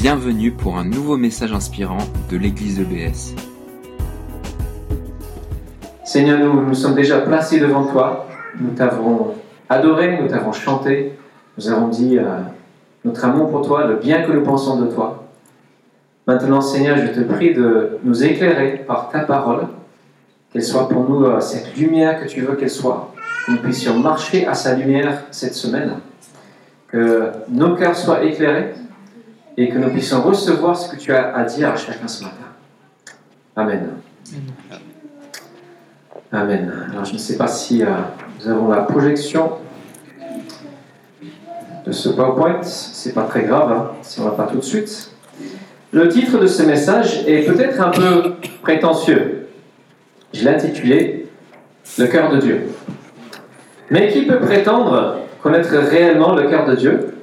Bienvenue pour un nouveau message inspirant de l'église EBS. Seigneur, nous nous sommes déjà placés devant toi. Nous t'avons adoré, nous t'avons chanté. Nous avons dit euh, notre amour pour toi, le bien que nous pensons de toi. Maintenant, Seigneur, je te prie de nous éclairer par ta parole, qu'elle soit pour nous euh, cette lumière que tu veux qu'elle soit, que nous puissions marcher à sa lumière cette semaine, que nos cœurs soient éclairés et que nous puissions recevoir ce que tu as à dire à chacun ce matin. Amen. Amen. Alors, je ne sais pas si euh, nous avons la projection de ce PowerPoint. C'est pas très grave, hein, si on va pas tout de suite. Le titre de ce message est peut-être un peu prétentieux. Je l'ai intitulé Le cœur de Dieu. Mais qui peut prétendre connaître réellement le cœur de Dieu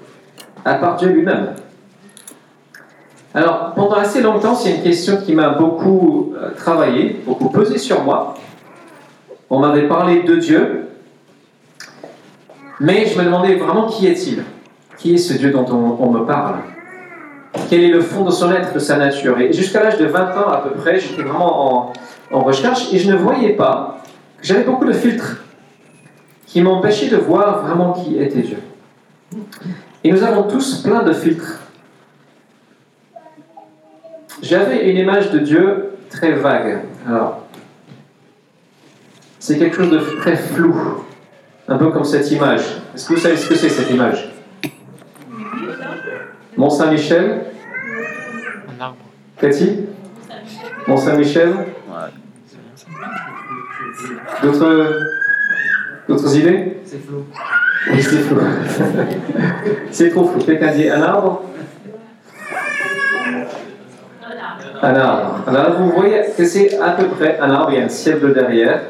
à part Dieu lui-même? Alors, pendant assez longtemps, c'est une question qui m'a beaucoup euh, travaillé, beaucoup pesé sur moi. On m'avait parlé de Dieu, mais je me demandais vraiment qui est-il? Qui est ce Dieu dont on, me parle? Quel est le fond de son être, de sa nature? Et jusqu'à l'âge de 20 ans à peu près, j'étais vraiment en, recherche et je ne voyais pas j'avais beaucoup de filtres qui m'empêchaient de voir vraiment qui était Dieu. Et nous avons tous plein de filtres. J'avais une image de Dieu très vague. Alors, c'est quelque chose de très flou, un peu comme cette image. Est-ce que vous savez ce que c'est cette image? Mont-Saint-Michel Un arbre. Cathy? Mont-Saint-Michel D'autres D'autres idées? C'est flou. Oui, c'est flou. c'est trop flou. Quelqu'un dit un arbre? Un arbre. Alors vous voyez que c'est à peu près un arbre, il y a un ciel derrière.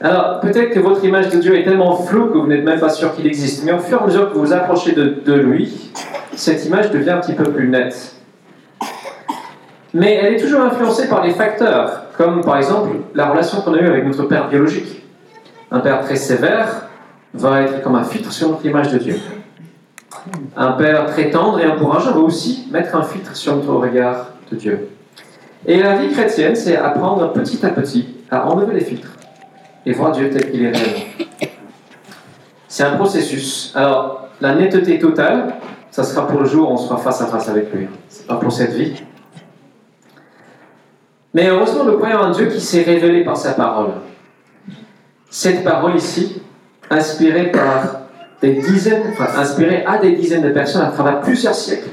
Alors, peut-être que votre image de Dieu est tellement floue que vous n'êtes même pas sûr qu'il existe. Mais au fur et à mesure que vous vous approchez de, de, lui, cette image devient un petit peu plus nette. Mais elle est toujours influencée par des facteurs, comme par exemple la relation qu'on a eue avec notre père biologique. Un père très sévère va être comme un filtre sur notre image de Dieu. Un père très tendre et encourageant va aussi mettre un filtre sur notre regard Dieu. Et la vie chrétienne, c'est apprendre petit à petit à enlever les filtres et voir Dieu tel qu'il est réellement. C'est un processus. Alors, la netteté totale, ça sera pour le jour où on sera face à face avec lui. C'est pas pour cette vie. Mais heureusement, nous croyons en Dieu qui s'est révélé par sa parole. Cette parole ici, inspirée par des dizaines, enfin, inspirée à des dizaines de personnes à travers plusieurs siècles.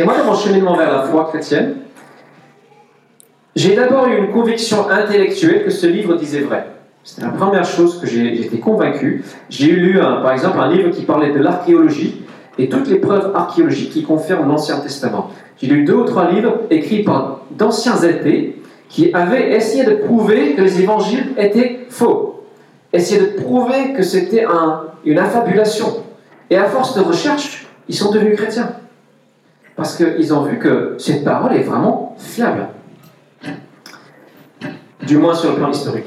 Et moi, dans mon cheminement vers la foi chrétienne, j'ai d'abord eu une conviction intellectuelle que ce livre disait vrai. C'était la première chose que j'étais convaincu. J'ai lu, par exemple, un livre qui parlait de l'archéologie et toutes les preuves archéologiques qui confirment l'Ancien Testament. J'ai lu deux ou trois livres écrits par d'anciens athées qui avaient essayé de prouver que les évangiles étaient faux, essayé de prouver que c'était un, une affabulation. Et à force de recherche, ils sont devenus chrétiens. Parce qu'ils ont vu que cette parole est vraiment fiable. Du moins sur le plan historique.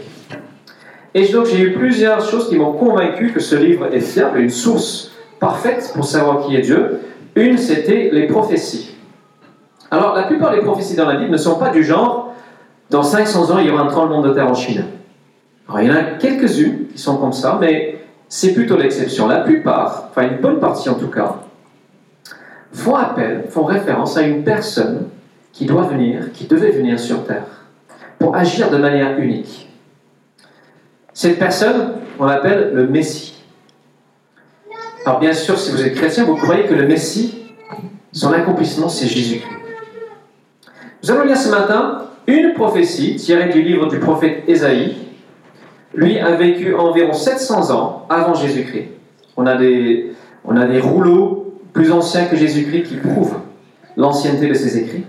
Et donc j'ai eu plusieurs choses qui m'ont convaincu que ce livre est fiable, une source parfaite pour savoir qui est Dieu. Une, c'était les prophéties. Alors la plupart des prophéties dans la Bible ne sont pas du genre, dans 500 ans, il y aura un tremblement de terre en Chine. Alors il y en a quelques-unes qui sont comme ça, mais c'est plutôt l'exception. La plupart, enfin une bonne partie en tout cas, font appel, font référence à une personne qui doit venir, qui devait venir sur terre, pour agir de manière unique. Cette personne, on l'appelle le Messie. Alors bien sûr, si vous êtes chrétien, vous croyez que le Messie, son accomplissement, c'est Jésus-Christ. Nous allons lire ce matin une prophétie tirée du livre du prophète Ésaïe. Lui a vécu environ 700 ans avant Jésus-Christ. On, a des, on a des rouleaux plus anciens que Jésus-Christ qui prouvent l'ancienneté de ses écrits.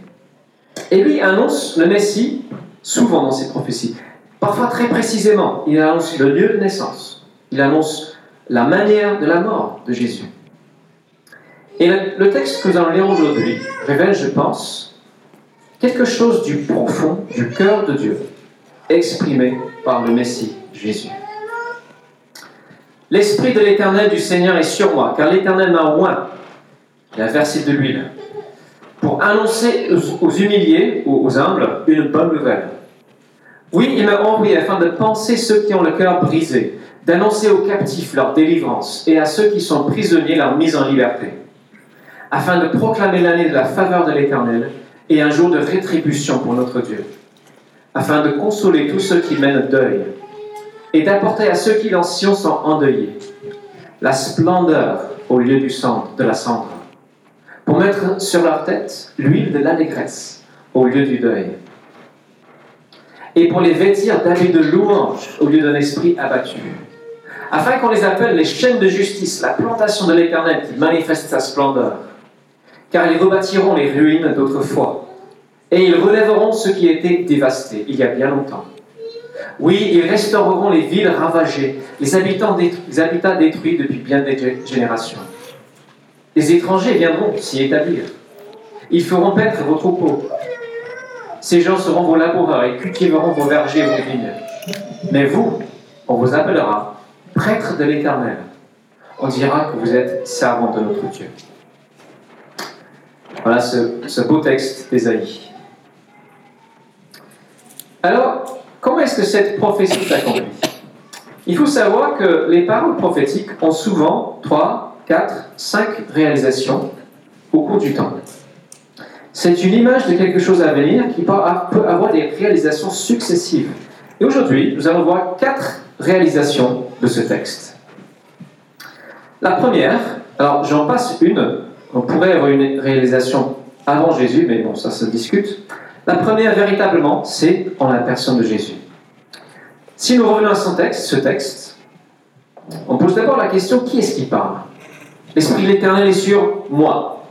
Et lui annonce le Messie souvent dans ses prophéties. Parfois très précisément, il annonce le lieu de naissance. Il annonce la manière de la mort de Jésus. Et le texte que nous allons lire aujourd'hui révèle, je pense, quelque chose du profond, du cœur de Dieu, exprimé par le Messie Jésus. L'Esprit de l'Éternel du Seigneur est sur moi, car l'Éternel m'a oint. Il a versé de l'huile. pour annoncer aux, humiliés, aux, aux humbles, une bonne nouvelle. Oui, il m'a envoyé afin de penser ceux qui ont le cœur brisé, d'annoncer aux captifs leur délivrance et à ceux qui sont prisonniers leur mise en liberté, afin de proclamer l'année de la faveur de l'Éternel et un jour de rétribution pour notre Dieu, afin de consoler tous ceux qui mènent deuil et d'apporter à ceux qui dans Sion sont endeuillés la splendeur au lieu du de la cendre, pour mettre sur leur tête l'huile de l'allégresse au lieu du deuil, et pour les vêtir d'habits de louange au lieu d'un esprit abattu, afin qu'on les appelle les chaînes de justice, la plantation de l'Éternel qui manifeste sa splendeur, car ils rebâtiront les ruines d'autrefois, et ils relèveront ceux qui étaient dévastés il y a bien longtemps. Oui, ils restaureront les villes ravagées, les habitants détruits, les habitats détruits depuis bien des gé- générations. Les étrangers viendront s'y établir. Ils feront paître vos troupeaux. Ces gens seront vos laboureurs et cultiveront vos vergers et vos vignes. Mais vous, on vous appellera prêtre de l'Éternel. On dira que vous êtes servant de notre Dieu. Voilà ce, beau texte d'Ésaïe. Alors, comment est-ce que cette prophétie s'accomplit? Il faut savoir que les paroles prophétiques ont souvent 3, 4, 5 réalisations au cours du temps. C'est une image de quelque chose à venir qui peut avoir des réalisations successives. Et aujourd'hui, nous allons voir quatre réalisations de ce texte. La première, alors j'en passe une, on pourrait avoir une réalisation avant Jésus, mais bon, ça se discute. La première, véritablement, c'est en la personne de Jésus. Si nous revenons à son texte, ce texte, on pose d'abord la question qui est-ce qui parle? L'Esprit de l'Éternel est sur moi.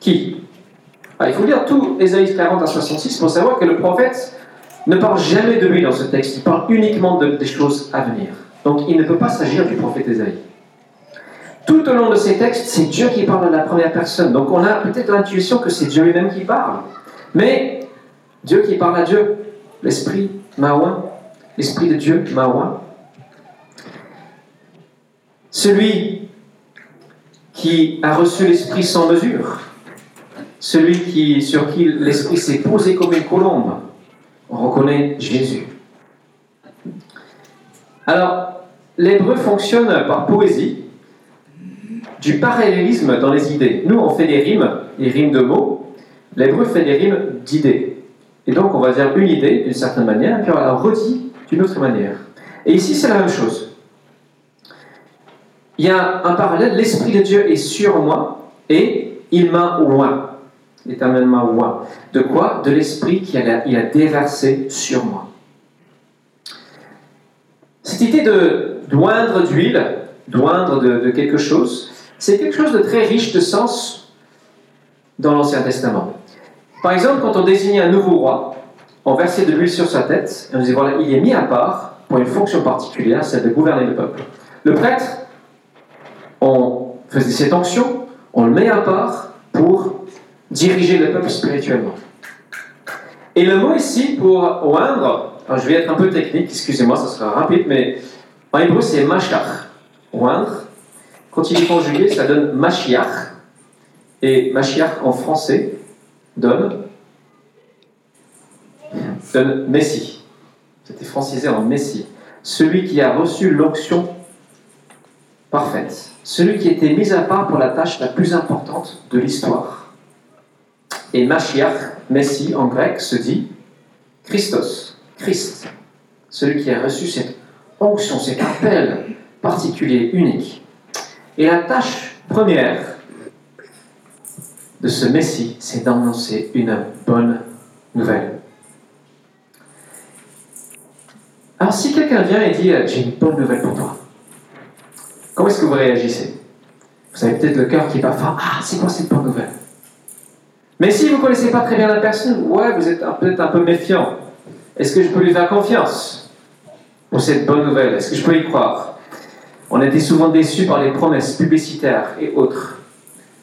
Qui Ah, Il faut lire tout Ésaïe 40 à 66 pour savoir que le prophète ne parle jamais de lui dans ce texte, il parle uniquement de- des choses à venir. Donc il ne peut pas s'agir du prophète Ésaïe. Tout au long de ces textes, c'est Dieu qui parle à la première personne. Donc on a peut-être l'intuition que c'est Dieu lui-même qui parle. Mais Dieu qui parle à Dieu, l'Esprit m'a oint, l'Esprit de Dieu m'a oint. Celui qui a reçu l'Esprit sans mesure, celui qui, sur qui l'Esprit s'est posé comme une colombe, on reconnaît Jésus. Alors, l'hébreu fonctionne par poésie, du parallélisme dans les idées. Nous, on fait des rimes, des rimes de mots. L'hébreu fait des rimes d'idées. Et donc, on va dire une idée d'une certaine manière, puis on la redit d'une autre manière. Et ici, c'est la même chose. Il y a un parallèle, l'Esprit de Dieu est sur moi et il m'a oint. L'Éternel m'a oint. De quoi? De l'Esprit qu'il a, déversé sur moi. Cette idée de d'oindre d'huile, d'oindre de, de quelque chose, c'est quelque chose de très riche de sens dans l'Ancien Testament. Par exemple, quand on désignait un nouveau roi, on versait de l'huile sur sa tête et on disait voilà, il est mis à part pour une fonction particulière, celle de gouverner le peuple. Le prêtre, on faisait cette onction, on le met à part pour diriger le peuple spirituellement. Et le mot ici pour oindre, je vais être un peu technique, excusez-moi, ça sera rapide, mais en hébreu c'est mashach, oindre. Quand il est conjugué, ça donne mashiach. Et mashiach en français donne, donne Messie. C'était francisé en Messie. Celui qui a reçu l'onction parfaite. Celui qui était mis à part pour la tâche la plus importante de l'histoire. Et Mashiach, Messie en grec, se dit Christos, Christ. Celui qui a reçu cette onction, cet appel particulier, unique. Et la tâche première de ce Messie, c'est d'annoncer une bonne nouvelle. Alors si quelqu'un vient et dit, j'ai une bonne nouvelle pour toi, comment est-ce que vous réagissez? Vous avez peut-être le cœur qui va faire, ah, c'est quoi cette bonne nouvelle? Mais si vous ne connaissez pas très bien la personne, ouais, vous êtes peut-être un peu méfiant. Est-ce que je peux lui faire confiance pour cette bonne nouvelle? Est-ce que je peux y croire? On était souvent déçus par les promesses publicitaires et autres.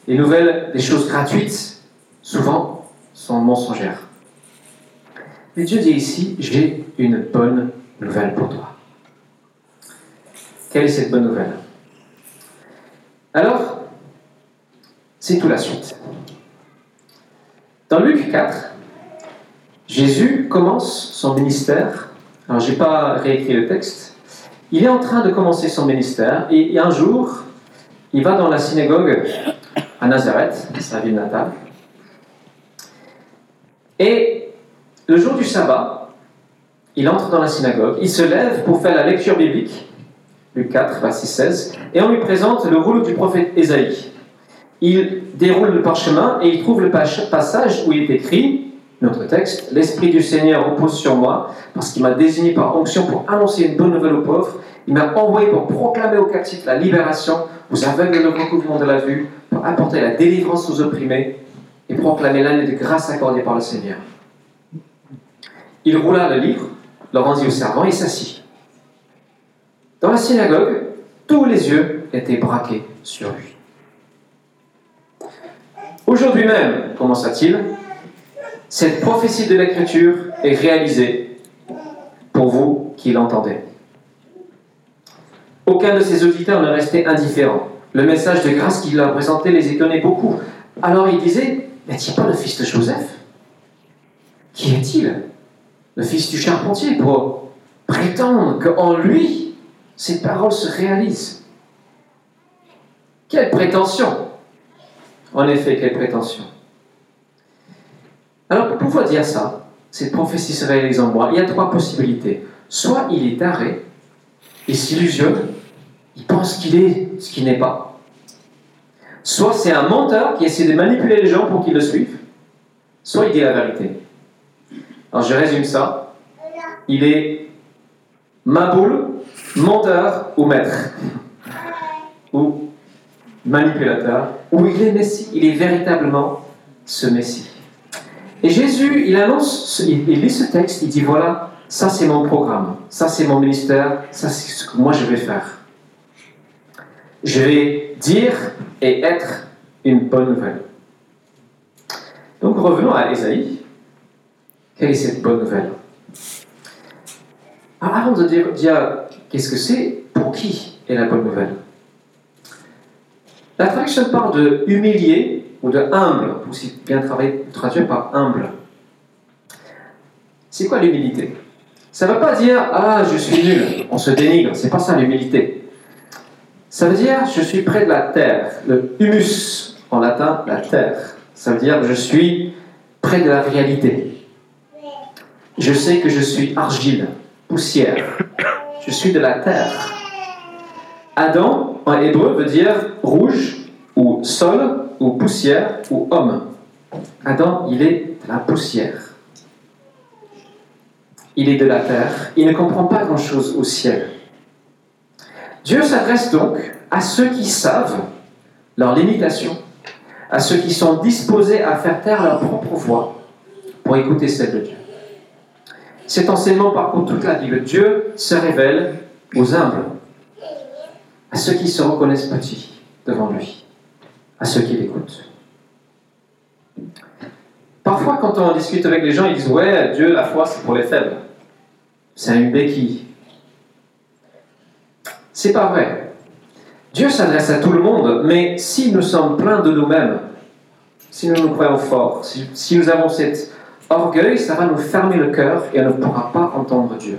Les nouvelles, des choses gratuites, souvent, sont mensongères. Mais Dieu dit ici, j'ai une bonne nouvelle pour toi. Quelle est cette bonne nouvelle? Alors, c'est tout la suite. Dans Luc 4, Jésus commence son ministère. Alors, je n'ai pas réécrit le texte. Il est en train de commencer son ministère et un jour, il va dans la synagogue à Nazareth, sa ville natale. Et le jour du sabbat, il entre dans la synagogue, il se lève pour faire la lecture biblique, Luc 4, verset 16, et on lui présente le rouleau du prophète Ésaïe. Il déroule le parchemin et il trouve le passage où il est écrit, notre texte, L'Esprit du Seigneur repose sur moi, parce qu'il m'a désigné par onction pour annoncer une bonne nouvelle aux pauvres. Il m'a envoyé pour proclamer aux captifs la libération, aux aveugles le recouvrement de la vue, pour apporter la délivrance aux opprimés et proclamer l'année de grâce accordée par le Seigneur. Il roula le livre, le rendit au servant et s'assit. Dans la synagogue, tous les yeux étaient braqués sur lui. Aujourd'hui même, commença-t-il, cette prophétie de l'Écriture est réalisée pour vous qui l'entendez. Aucun de ses auditeurs ne restait indifférent. Le message de grâce qu'il leur présentait les étonnait beaucoup. Alors il disait N'est-il pas le fils de Joseph? Qui est-il? Le fils du charpentier pour prétendre qu'en lui, ces paroles se réalisent. Quelle prétention En effet, quelle prétention Alors, pour pouvoir dire ça, cette prophétie se réalise en moi, il y a trois possibilités. Soit il est taré, il s'illusionne, il pense qu'il est ce qu'il n'est pas. Soit c'est un menteur qui essaie de manipuler les gens pour qu'ils le suivent, soit il dit la vérité. Alors je résume ça. Il est maboule, menteur ou maître, ou manipulateur, ou il est Messie, il est véritablement ce Messie. Et Jésus, il annonce, il lit ce texte, il dit voilà, ça c'est mon programme, ça c'est mon ministère, ça c'est ce que moi je vais faire. Je vais dire et être une bonne nouvelle. Donc revenons à Esaïe. Quelle est cette bonne nouvelle? Alors, Avant de dire, dire qu'est-ce que c'est, pour qui est la bonne nouvelle? La traduction parle de humilié ou de humble, pour aussi bien traduire par humble. C'est quoi l'humilité? Ça ne veut pas dire ah je suis nul, on se dénigre, c'est pas ça l'humilité. Ça veut dire je suis près de la terre, le humus en latin, la terre. Ça veut dire je suis près de la réalité. Je sais que je suis argile, poussière. Je suis de la terre. Adam, en hébreu, veut dire rouge, ou sol, ou poussière, ou homme. Adam, il est de la poussière. Il est de la terre. Il ne comprend pas grand-chose au ciel. Dieu s'adresse donc à ceux qui savent leurs limitations, à ceux qui sont disposés à faire taire leur propre voix pour écouter celle de Dieu. Cet enseignement parcourt toute la Bible. Dieu se révèle aux humbles, à ceux qui se reconnaissent petits devant lui, à ceux qui l'écoutent. Parfois, quand on discute avec les gens, ils disent Ouais, Dieu, la foi, c'est pour les faibles. C'est une béquille. C'est pas vrai. Dieu s'adresse à tout le monde, mais si nous sommes pleins de nous-mêmes, si nous nous croyons forts, si, nous avons cet orgueil, ça va nous fermer le cœur et on ne pourra pas entendre Dieu.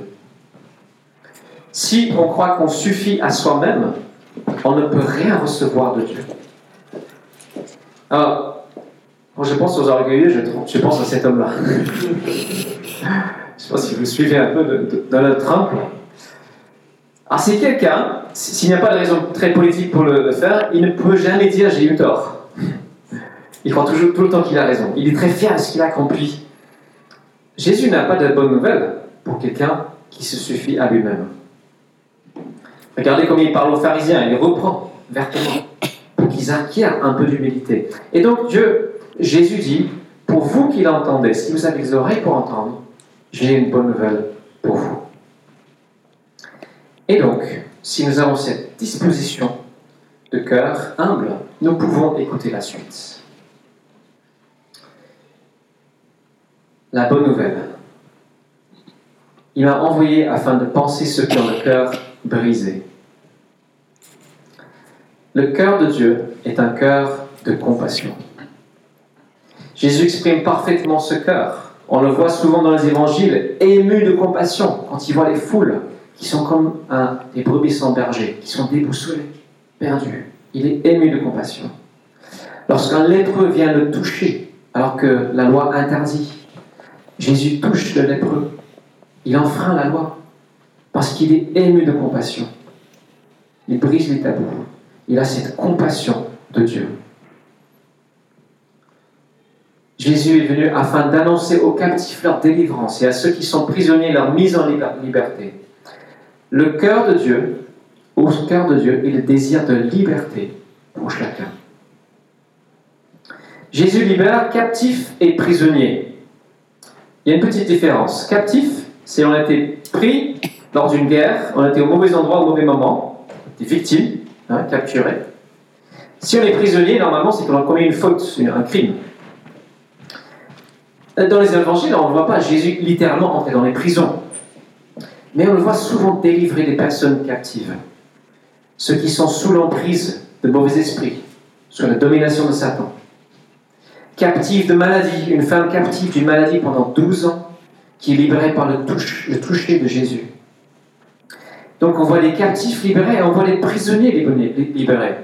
Si on croit qu'on suffit à soi-même, on ne peut rien recevoir de Dieu. Alors, quand je pense aux orgueilleux, je, pense à cet homme-là. je ne sais pas si vous suivez un peu de, Donald Trump. Alors c'est quelqu'un, s'il n'y a pas de raison très politique pour le, faire, il ne peut jamais dire j'ai eu tort. Il croit toujours tout le temps qu'il a raison. Il est très fier de ce qu'il a accompli. Jésus n'a pas de bonne nouvelle pour quelqu'un qui se suffit à lui-même. Regardez comment il parle aux pharisiens, il reprend vertement pour qu'ils acquièrent un peu d'humilité. Et donc Dieu, Jésus dit, pour vous qui l'entendez, si vous avez les oreilles pour entendre, j'ai une bonne nouvelle pour vous. Et donc, si nous avons cette disposition de cœur humble, nous pouvons écouter la suite. La bonne nouvelle. Il m'a envoyé afin de penser ceux qui ont le cœur brisé. Le cœur de Dieu est un cœur de compassion. Jésus exprime parfaitement ce cœur. On le voit souvent dans les évangiles, ému de compassion quand il voit les foules qui sont comme des brebis sans berger, qui sont déboussolées, perdues. Il est ému de compassion. Lorsqu'un lépreux vient le toucher, alors que la loi interdit, Jésus touche le lépreux. Il enfreint la loi parce qu'il est ému de compassion. Il brise les tabous. Il a cette compassion de Dieu. Jésus est venu afin d'annoncer aux captifs leur délivrance et à ceux qui sont prisonniers leur mise en liberté. Le cœur de Dieu, au cœur de Dieu, est le désir de liberté pour chacun. Jésus libère captifs et prisonniers. Il y a une petite différence. Captif, c'est on a été pris lors d'une guerre, on a été au mauvais endroit au mauvais moment, des victimes, hein, capturés. Si on est prisonnier, normalement, c'est qu'on a commis une faute, un crime. Dans les évangiles, on ne voit pas Jésus littéralement entrer dans les prisons. Mais on le voit souvent délivrer des personnes captives. Ceux qui sont sous l'emprise de mauvais esprits, sous la domination de Satan. Captive de maladie, une femme captive d'une maladie pendant 12 ans, qui est libérée par le, touche, le toucher de Jésus. Donc on voit les captifs libérés et on voit les prisonniers libérés.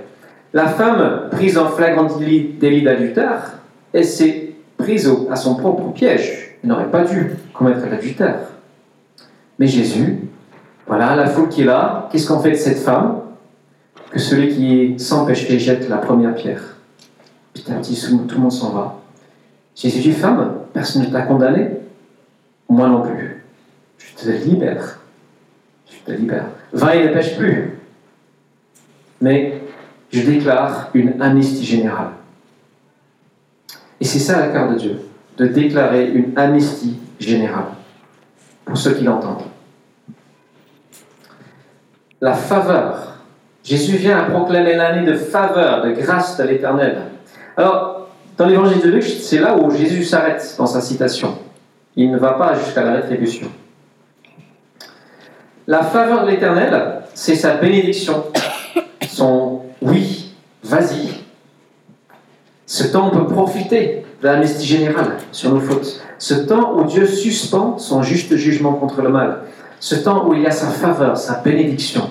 La femme prise en flagrant délit d'adultère, elle s'est prise à son propre piège. Il n'aurait pas dû commettre l'adultère. Mais Jésus, voilà la foule qui est là, qu'est-ce qu'on fait de cette femme? Que celui qui sans péché jette la première pierre. Petit à petit, tout le monde s'en va. Jésus dit Femme, personne ne t'a condamné Moi non plus. Je te libère. Je te libère. Va et ne pêche plus. Mais je déclare une amnistie générale. Et c'est ça la cœur de Dieu, de déclarer une amnistie générale pour ceux qui l'entendent. La faveur. Jésus vient à proclamer l'année de faveur, de grâce de l'Éternel. Alors, dans l'évangile de Luc, c'est là où Jésus s'arrête dans sa citation. Il ne va pas jusqu'à la rétribution. La faveur de l'Éternel, c'est sa bénédiction, son oui, vas-y, ce temps, on peut profiter de l'amnistie générale sur nos fautes. Ce temps où Dieu suspend son juste jugement contre le mal. Ce temps où il y a sa faveur, sa bénédiction,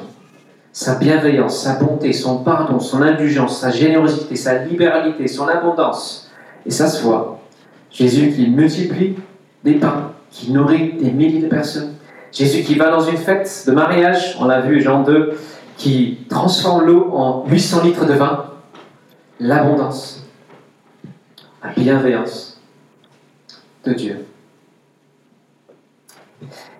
sa bienveillance, sa bonté, son pardon, son indulgence, sa générosité, sa libéralité, son abondance. Et ça se voit. Jésus qui multiplie des pains, qui nourrit des milliers de personnes. Jésus qui va dans une fête de mariage, on l'a vu Jean 2, qui transforme l'eau en 800 litres de vin. L'abondance la bienveillance de Dieu.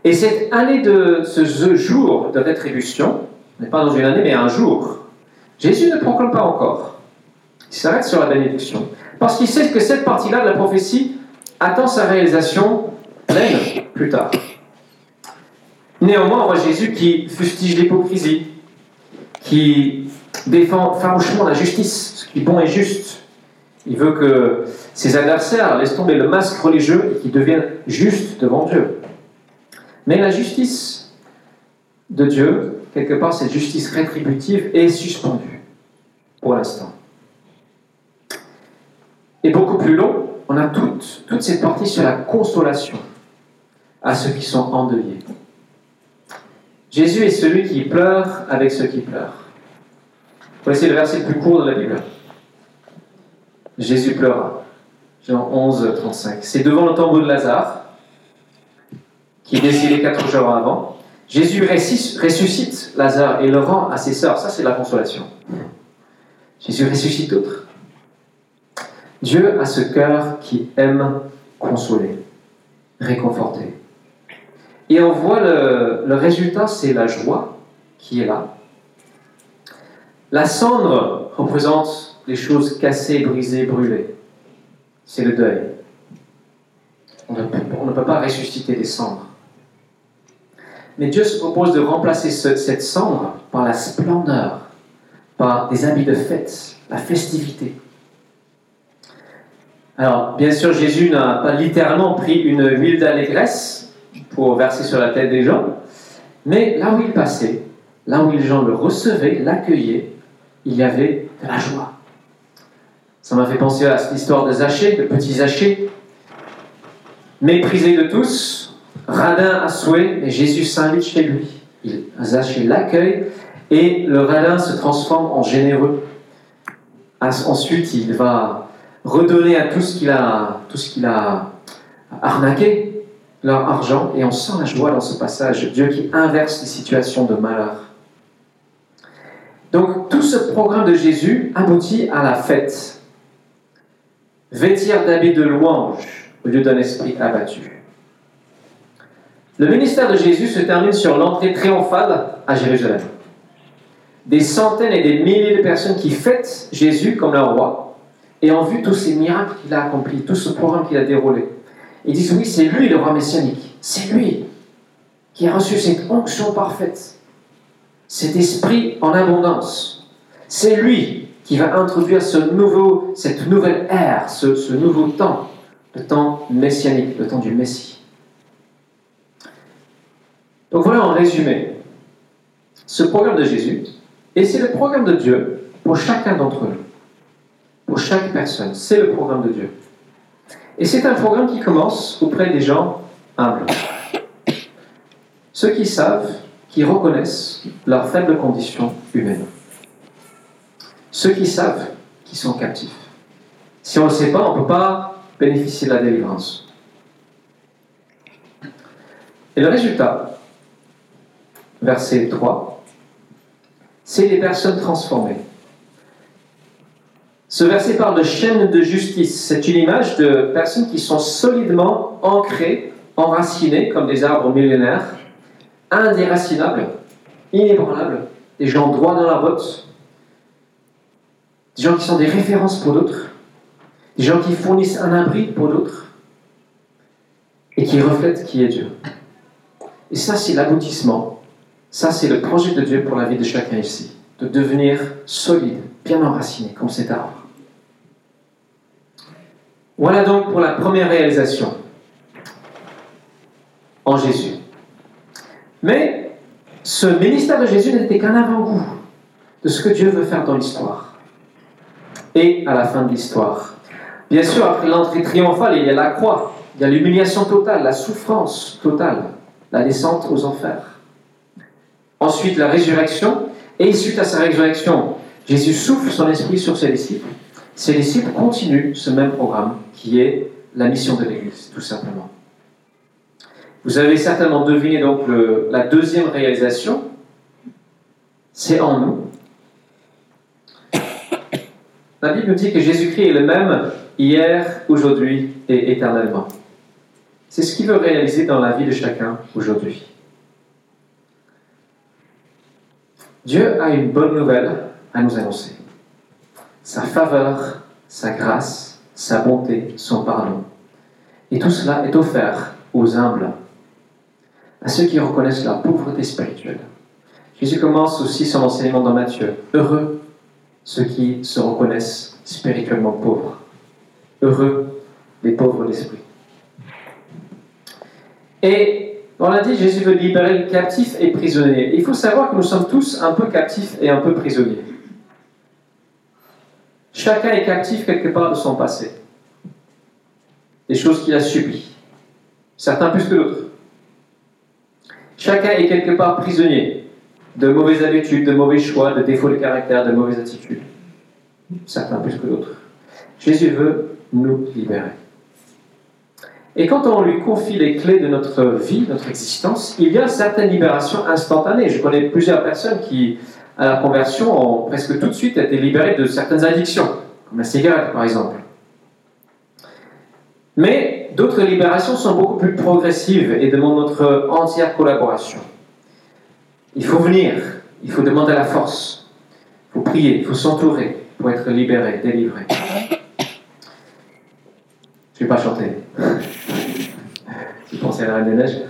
Et cette année de ce jour de rétribution, n'est pas dans une année, mais un jour, Jésus ne proclame pas encore. Il s'arrête sur la bénédiction. Parce qu'il sait que cette partie-là de la prophétie attend sa réalisation pleine plus tard. Néanmoins, on voit Jésus qui fustige l'hypocrisie, qui défend farouchement la justice, ce qui est bon et juste, il veut que ses adversaires laissent tomber le masque religieux et qu'ils deviennent justes devant Dieu. Mais la justice de Dieu, quelque part, cette justice rétributive est suspendue pour l'instant. Et beaucoup plus long, on a toute, cette partie sur la consolation à ceux qui sont endeuillés. Jésus est celui qui pleure avec ceux qui pleurent. Voici le verset le plus court de la Bible. Jésus pleura. Jean 11, 35. C'est devant le tombeau de Lazare, qui est décédé quatre jours avant. Jésus ressuscite Lazare et le rend à ses sœurs. Ça, c'est la consolation. Jésus ressuscite d'autres. Dieu a ce cœur qui aime consoler, réconforter. Et on voit le, le résultat, c'est la joie qui est là. La cendre représente les choses cassées, brisées, brûlées. C'est le deuil. On ne, peut, pas ressusciter des cendres. Mais Dieu se propose de remplacer cette cendre par la splendeur, par des habits de fête, la festivité. Alors, bien sûr, Jésus n'a pas littéralement pris une huile d'allégresse pour verser sur la tête des gens, mais là où il passait, là où les gens le recevaient, l'accueillaient, il y avait de la joie. Ça m'a fait penser à l'histoire de Zachée, de petit Zachée, méprisé de tous, radin à souhait, mais Jésus s'invite chez lui. Il, Zachée l'accueille et le radin se transforme en généreux. Ensuite, il va redonner à tout ce qu'il a, tout ce qu'il a arnaqué, leur argent, et on sent la joie dans ce passage. Dieu qui inverse les situations de malheur. Donc tout ce programme de Jésus aboutit à la fête. Vêtir d'habits de louange au lieu d'un esprit abattu. Le ministère de Jésus se termine sur l'entrée triomphale à Jérusalem. Des centaines et des milliers de personnes qui fêtent Jésus comme leur roi et ont vu tous ces miracles qu'il a accomplis, tout ce programme qu'il a déroulé. Ils disent oui, c'est lui le roi messianique. C'est lui qui a reçu cette onction parfaite cet esprit en abondance. C'est lui qui va introduire ce nouveau, cette nouvelle ère, ce, ce nouveau temps, le temps messianique, le temps du Messie. Donc voilà en résumé ce programme de Jésus, et c'est le programme de Dieu pour chacun d'entre nous, pour chaque personne. C'est le programme de Dieu. Et c'est un programme qui commence auprès des gens humbles. Ceux qui savent qui reconnaissent leurs faibles conditions humaines. Ceux qui savent qu'ils sont captifs. Si on ne le sait pas, on ne peut pas bénéficier de la délivrance. Et le résultat, verset 3, c'est les personnes transformées. Ce verset parle de chaîne de justice. C'est une image de personnes qui sont solidement ancrées, enracinées comme des arbres millénaires indéracinables, inébranlables, des gens droits dans la botte, des gens qui sont des références pour d'autres, des gens qui fournissent un abri pour d'autres et qui reflètent qui est Dieu. Et ça, c'est l'aboutissement. Ça, c'est le projet de Dieu pour la vie de chacun ici, de devenir solide, bien enraciné, comme cet arbre. Voilà donc pour la première réalisation en Jésus. Mais ce ministère de Jésus n'était qu'un avant-goût de ce que Dieu veut faire dans l'histoire. Et à la fin de l'histoire. Bien sûr, après l'entrée triomphale, il y a la croix, il y a l'humiliation totale, la souffrance totale, la descente aux enfers. Ensuite, la résurrection. Et suite à sa résurrection, Jésus souffle son esprit sur ses disciples. Ses disciples continuent ce même programme qui est la mission de l'Église, tout simplement. Vous avez certainement deviné donc la deuxième réalisation, c'est en nous. La Bible nous dit que Jésus-Christ est le même hier, aujourd'hui et éternellement. C'est ce qu'il veut réaliser dans la vie de chacun aujourd'hui. Dieu a une bonne nouvelle à nous annoncer. Sa faveur, sa grâce, sa bonté, son pardon. Et tout cela est offert aux humbles à ceux qui reconnaissent la pauvreté spirituelle. Jésus commence aussi son enseignement dans Matthieu. Heureux ceux qui se reconnaissent spirituellement pauvres. Heureux les pauvres d'esprit. Et on l'a dit, Jésus veut libérer les captifs et prisonniers. Il faut savoir que nous sommes tous un peu captifs et un peu prisonniers. Chacun est captif quelque part de son passé. Des choses qu'il a subies. Certains plus que d'autres. Chacun est quelque part prisonnier de mauvaises habitudes, de mauvais choix, de défauts de caractère, de mauvaises attitudes. Certains plus que d'autres. Jésus veut nous libérer. Et quand on lui confie les clés de notre vie, notre existence, il y a certaines libérations instantanées. Je connais plusieurs personnes qui, à la conversion, ont presque tout de suite été libérées de certaines addictions, comme la cigarette par exemple. Mais d'autres libérations sont beaucoup plus progressives et demandent notre entière collaboration. Il faut venir, il faut demander la force, il faut prier, il faut s'entourer pour être libéré, délivré. Je ne vais pas chanter. Pensais à la Reine des Neiges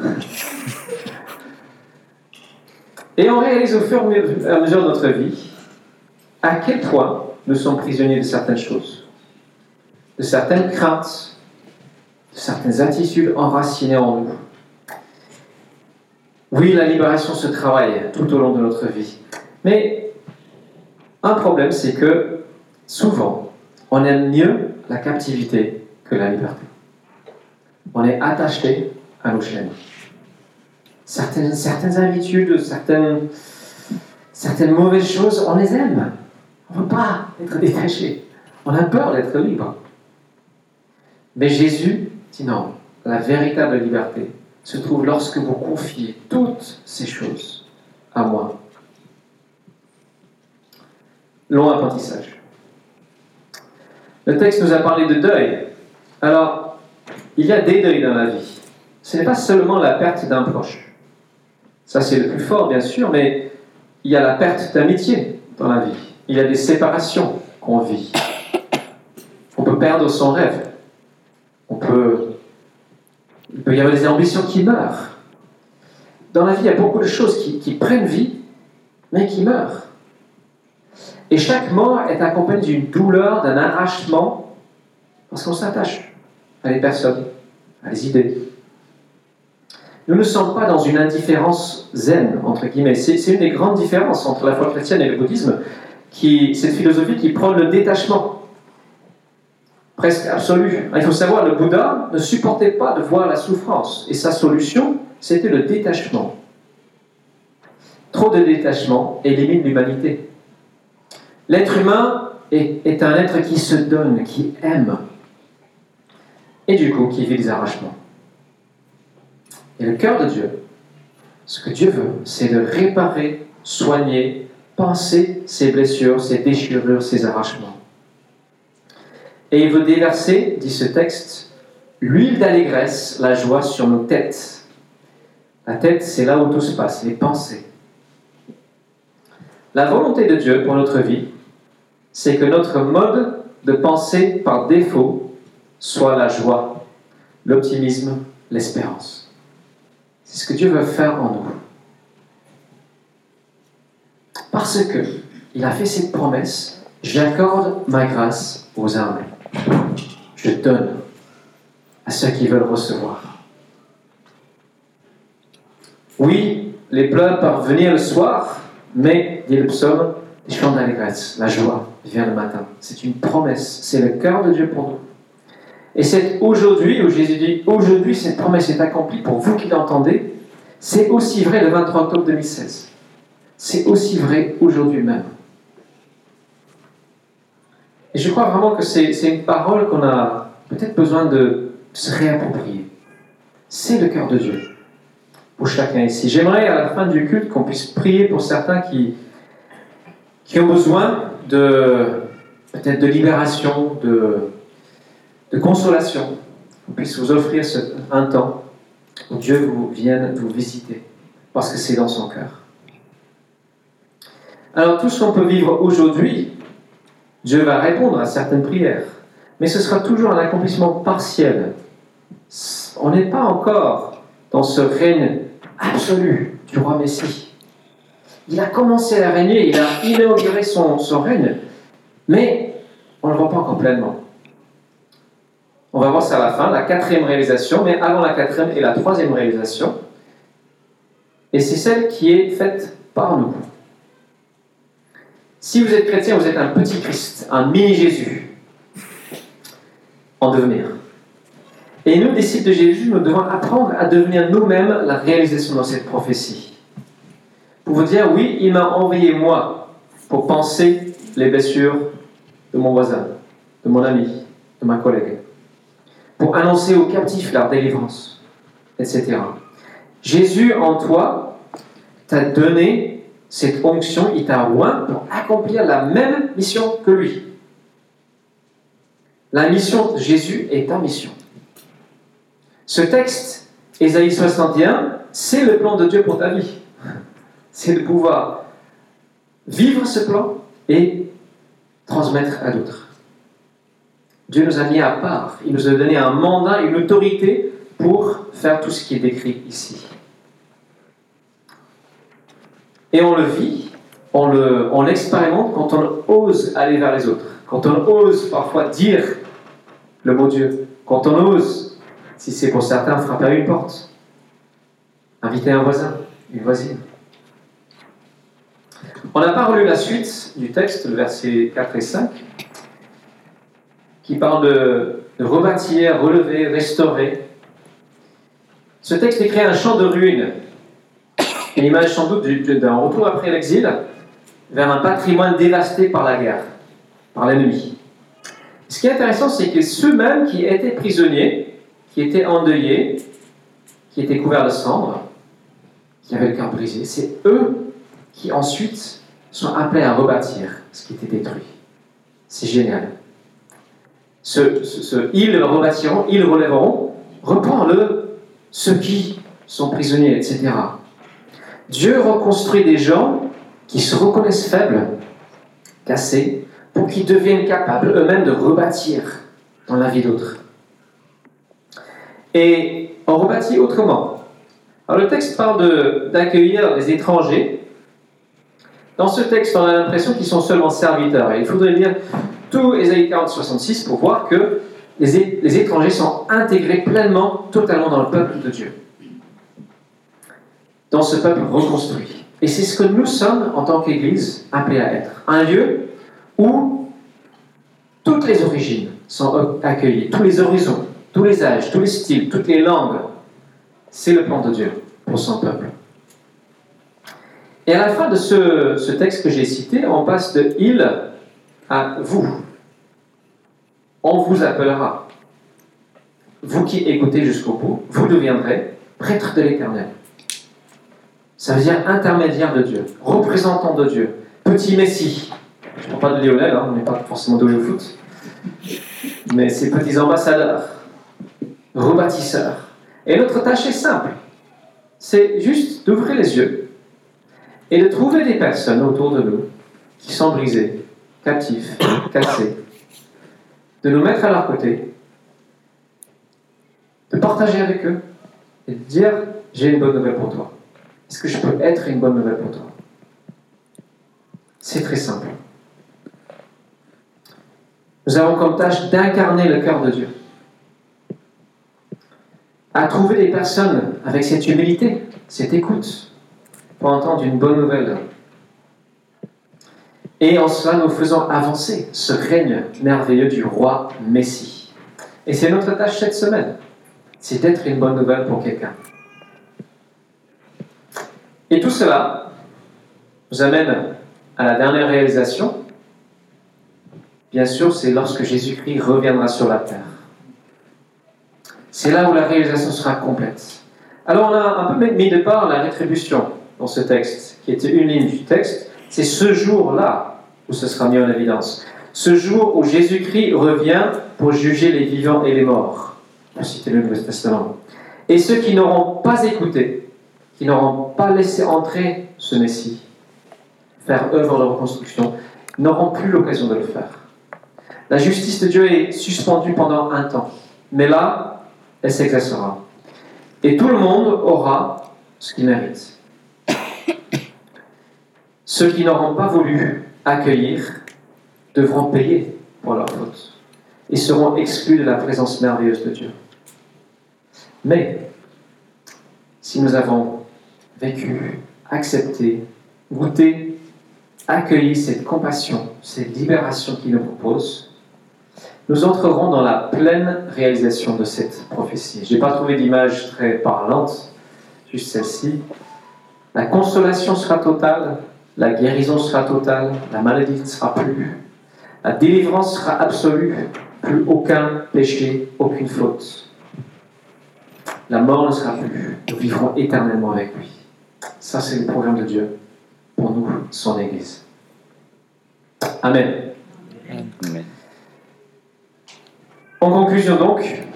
Et on réalise au fur et à mesure de notre vie à quel point nous sommes prisonniers de certaines choses, de certaines craintes, certaines attitudes enracinées en nous. Oui, la libération se travaille tout au long de notre vie. Mais un problème, c'est que souvent, On aime mieux la captivité que la liberté. On est attaché à nos. Certaines, certaines habitudes, certaines, certaines mauvaises choses, on les aime. On ne veut pas être détaché. On a peur d'être libre. Mais Jésus dit non, la véritable liberté se trouve lorsque vous confiez toutes ces choses à moi. Long apprentissage. Le texte nous a parlé de deuil. Alors, il y a des deuils dans la vie. Ce n'est pas seulement la perte d'un proche. Ça, c'est le plus fort, bien sûr, mais il y a la perte d'amitié dans la vie. Il y a des séparations qu'on vit. On peut perdre son rêve. On peut... Il peut y avoir des ambitions qui meurent. Dans la vie, il y a beaucoup de choses qui, prennent vie, mais qui meurent. Et chaque mort est accompagnée d'une douleur, d'un arrachement, parce qu'on s'attache à les personnes, à les idées. Nous ne sommes pas dans une indifférence zen, entre guillemets. C'est une des grandes différences entre la foi chrétienne et le bouddhisme, qui, cette philosophie qui prend le détachement, presque absolu. Il faut savoir, le Bouddha ne supportait pas de voir la souffrance, et sa solution, c'était le détachement. Trop de détachement élimine l'humanité. L'être humain est, est, un être qui se donne, qui aime, et du coup qui vit des arrachements. Et le cœur de Dieu, ce que Dieu veut, c'est de réparer, soigner, penser ses blessures, ses déchirures, ses arrachements. Et il veut déverser, dit ce texte, l'huile d'allégresse, la joie sur nos têtes. La tête, c'est là où tout se passe, les pensées. La volonté de Dieu pour notre vie, c'est que notre mode de pensée par défaut soit la joie, l'optimisme, l'espérance. C'est ce que Dieu veut faire en nous. Parce que il a fait cette promesse, j'accorde ma grâce aux humbles. Je donne à ceux qui veulent recevoir. Oui, les pleurs peuvent venir le soir, mais, dit le psaume, les chants d'allégresse, la joie vient le matin. C'est une promesse, c'est le cœur de Dieu pour nous. Et c'est aujourd'hui où Jésus dit, aujourd'hui cette promesse est accomplie pour vous qui l'entendez, c'est aussi vrai le 23 octobre 2016. C'est aussi vrai aujourd'hui même. Et je crois vraiment que c'est une parole qu'on a peut-être besoin de se réapproprier. C'est le cœur de Dieu pour chacun ici. J'aimerais à la fin du culte qu'on puisse prier pour certains qui, qui ont besoin de peut-être de libération, de, de consolation. Qu'on puisse vous offrir un temps où Dieu vous vienne vous visiter, parce que c'est dans son cœur. Alors tout ce qu'on peut vivre aujourd'hui, Dieu va répondre à certaines prières, mais ce sera toujours un accomplissement partiel. On n'est pas encore dans ce règne absolu du roi Messie. Il a commencé à régner, il a inauguré son, son règne, mais on ne le voit pas encore pleinement. On va voir ça à la fin, la quatrième réalisation, mais avant la quatrième et la troisième réalisation. Et c'est celle qui est faite par nous. Si vous êtes chrétien, vous êtes un petit Christ, un mini-Jésus en devenir. Et nous, disciples de Jésus, nous devons apprendre à devenir nous-mêmes la réalisation de cette prophétie. Pour vous dire, oui, il m'a envoyé moi pour penser les blessures de mon voisin, de mon ami, de ma collègue, pour annoncer aux captifs leur délivrance, etc. Jésus en toi t'a donné cette onction, il t'a oint pour accomplir la même mission que lui. La mission de Jésus est ta mission. Ce texte, Ésaïe 61, c'est le plan de Dieu pour ta vie. C'est de pouvoir vivre ce plan et transmettre à d'autres. Dieu nous a mis à part. Il nous a donné un mandat, une autorité pour faire tout ce qui est décrit ici. Et on le vit, on l'expérimente quand on ose aller vers les autres, quand on ose parfois dire le mot Dieu, quand on ose, si c'est pour certains, frapper à une porte, inviter un voisin, une voisine. On n'a pas relu la suite du texte, le verset 4 et 5. Qui parle de, rebâtir, relever, restaurer. Ce texte décrit un champ de ruines, une image sans doute du- du- d'un retour après l'exil vers un patrimoine dévasté par la guerre, par l'ennemi. Ce qui est intéressant, c'est que ceux-mêmes qui étaient prisonniers, qui étaient endeuillés, qui étaient couverts de cendres, qui avaient le cœur brisé, c'est eux qui ensuite sont appelés à rebâtir ce qui était détruit. C'est génial. Ils rebâtiront, ils relèveront, reprend-le ceux qui sont prisonniers, etc. Dieu reconstruit des gens qui se reconnaissent faibles, cassés, pour qu'ils deviennent capables eux-mêmes de rebâtir dans la vie d'autres. Et on rebâtit autrement. Alors le texte parle de- d'accueillir les étrangers. Dans ce texte, on a l'impression qu'ils sont seulement serviteurs. Et il faudrait lire tout Ésaïe 40, 66 pour voir que les, étrangers sont intégrés pleinement, totalement dans le peuple de Dieu. Dans ce peuple reconstruit. Et c'est ce que nous sommes, en tant qu'Église, appelés à être. Un lieu où toutes les origines sont accueillies, tous les horizons, tous les âges, tous les styles, toutes les langues. C'est le plan de Dieu pour son peuple. Et à la fin de ce, ce texte que j'ai cité, on passe de il à vous. On vous appellera. Vous qui écoutez jusqu'au bout, vous deviendrez prêtre de l'éternel. Ça veut dire intermédiaire de Dieu, représentant de Dieu, petit Messie. Je ne parle pas de Lionel, hein, on n'est pas forcément au foot. Mais ces petits ambassadeurs, rebâtisseurs. Et notre tâche est simple. C'est juste d'ouvrir les yeux et de trouver des personnes autour de nous qui sont brisées, captifs, cassés, de nous mettre à leur côté, de partager avec eux et de dire j'ai une bonne nouvelle pour toi. Est-ce que je peux être une bonne nouvelle pour toi? C'est très simple. Nous avons comme tâche d'incarner le cœur de Dieu. À trouver des personnes avec cette humilité, cette écoute, pour entendre une bonne nouvelle. Et en cela, nous faisons avancer ce règne merveilleux du roi Messie. Et c'est notre tâche cette semaine, c'est d'être une bonne nouvelle pour quelqu'un. Et tout cela nous amène à la dernière réalisation. Bien sûr, c'est lorsque Jésus-Christ reviendra sur la terre. C'est là où la réalisation sera complète. Alors on a un peu mis de part la rétribution dans ce texte, qui était une ligne du texte. C'est ce jour-là où ce sera mis en évidence. Ce jour où Jésus-Christ revient pour juger les vivants et les morts, pour citer le Nouveau Testament. Et ceux qui n'auront pas écouté, qui n'auront pas laissé entrer ce Messie, faire œuvre de reconstruction, n'auront plus l'occasion de le faire. La justice de Dieu est suspendue pendant un temps, mais là, elle s'exercera. Et tout le monde aura ce qu'il mérite. Ceux qui n'auront pas voulu accueillir devront payer pour leur faute et seront exclus de la présence merveilleuse de Dieu. Mais si nous avons vécu, accepté, goûté, accueilli cette compassion, cette libération qu'il nous propose, nous entrerons dans la pleine réalisation de cette prophétie. Je n'ai pas trouvé d'image très parlante, juste celle-ci. La consolation sera totale, la guérison sera totale, la maladie ne sera plus, la délivrance sera absolue, plus aucun péché, aucune faute. La mort ne sera plus, nous vivrons éternellement avec lui. Ça, c'est le programme de Dieu pour nous, son Église. Amen. Amen. En conclusion donc,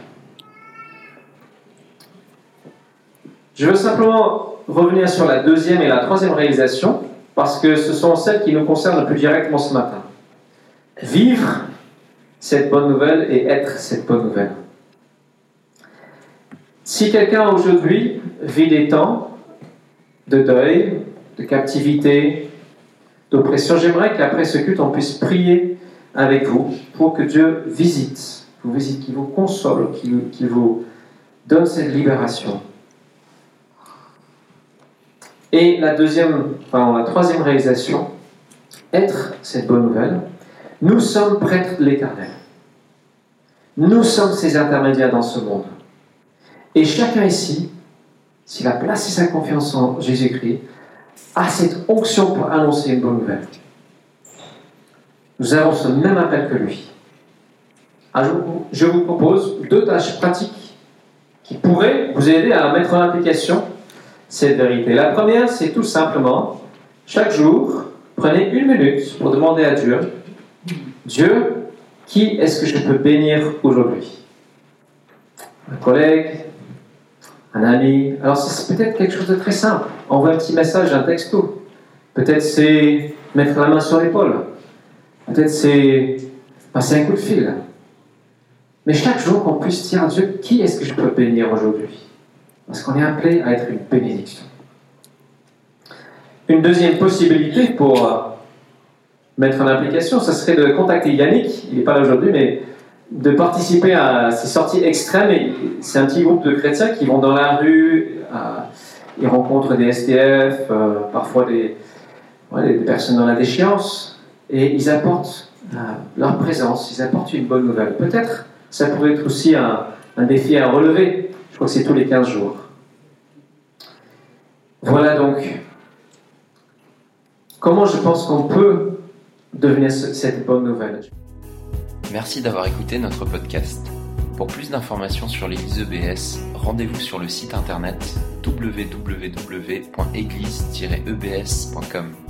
je veux simplement revenir sur la deuxième et la troisième réalisation, parce que ce sont celles qui nous concernent le plus directement ce matin. Vivre cette bonne nouvelle et être cette bonne nouvelle. Si quelqu'un aujourd'hui vit des temps de deuil, de captivité, d'oppression, j'aimerais qu'après ce culte, on puisse prier avec vous pour que Dieu visite, vous visite, qu'il vous console, qu'il vous donne cette libération. Et la deuxième, pardon, la troisième réalisation, être cette bonne nouvelle, nous sommes prêtres de l'éternel. Nous sommes ces intermédiaires dans ce monde. Et chacun ici, s'il a placé sa confiance en Jésus-Christ, a cette onction pour annoncer une bonne nouvelle. Nous avons ce même appel que lui. Alors, je vous propose deux tâches pratiques qui pourraient vous aider à mettre en application cette vérité. La première, c'est tout simplement, chaque jour, prenez une minute pour demander à Dieu, Dieu, qui est-ce que je peux bénir aujourd'hui? Un collègue Un ami Alors c'est peut-être quelque chose de très simple. Envoie un petit message, un texto. Peut-être c'est mettre la main sur l'épaule. Peut-être c'est passer un coup de fil. Mais chaque jour qu'on puisse dire à Dieu, qui est-ce que je peux bénir aujourd'hui? Parce qu'on est appelé à être une bénédiction. Une deuxième possibilité pour euh, mettre en application, ce serait de contacter Yannick, il n'est pas là aujourd'hui, mais de participer à ces sorties extrêmes. C'est un petit groupe de chrétiens qui vont dans la rue, euh, ils rencontrent des SDF, euh, parfois des, des, personnes dans la déchéance, et ils apportent leur présence, ils apportent une bonne nouvelle. Peut-être ça pourrait être aussi un défi à relever. Je crois que c'est tous les 15 jours. Voilà donc comment je pense qu'on peut devenir cette bonne nouvelle. Merci d'avoir écouté notre podcast. Pour plus d'informations sur l'Église EBS, rendez-vous sur le site internet www.église-ebs.com.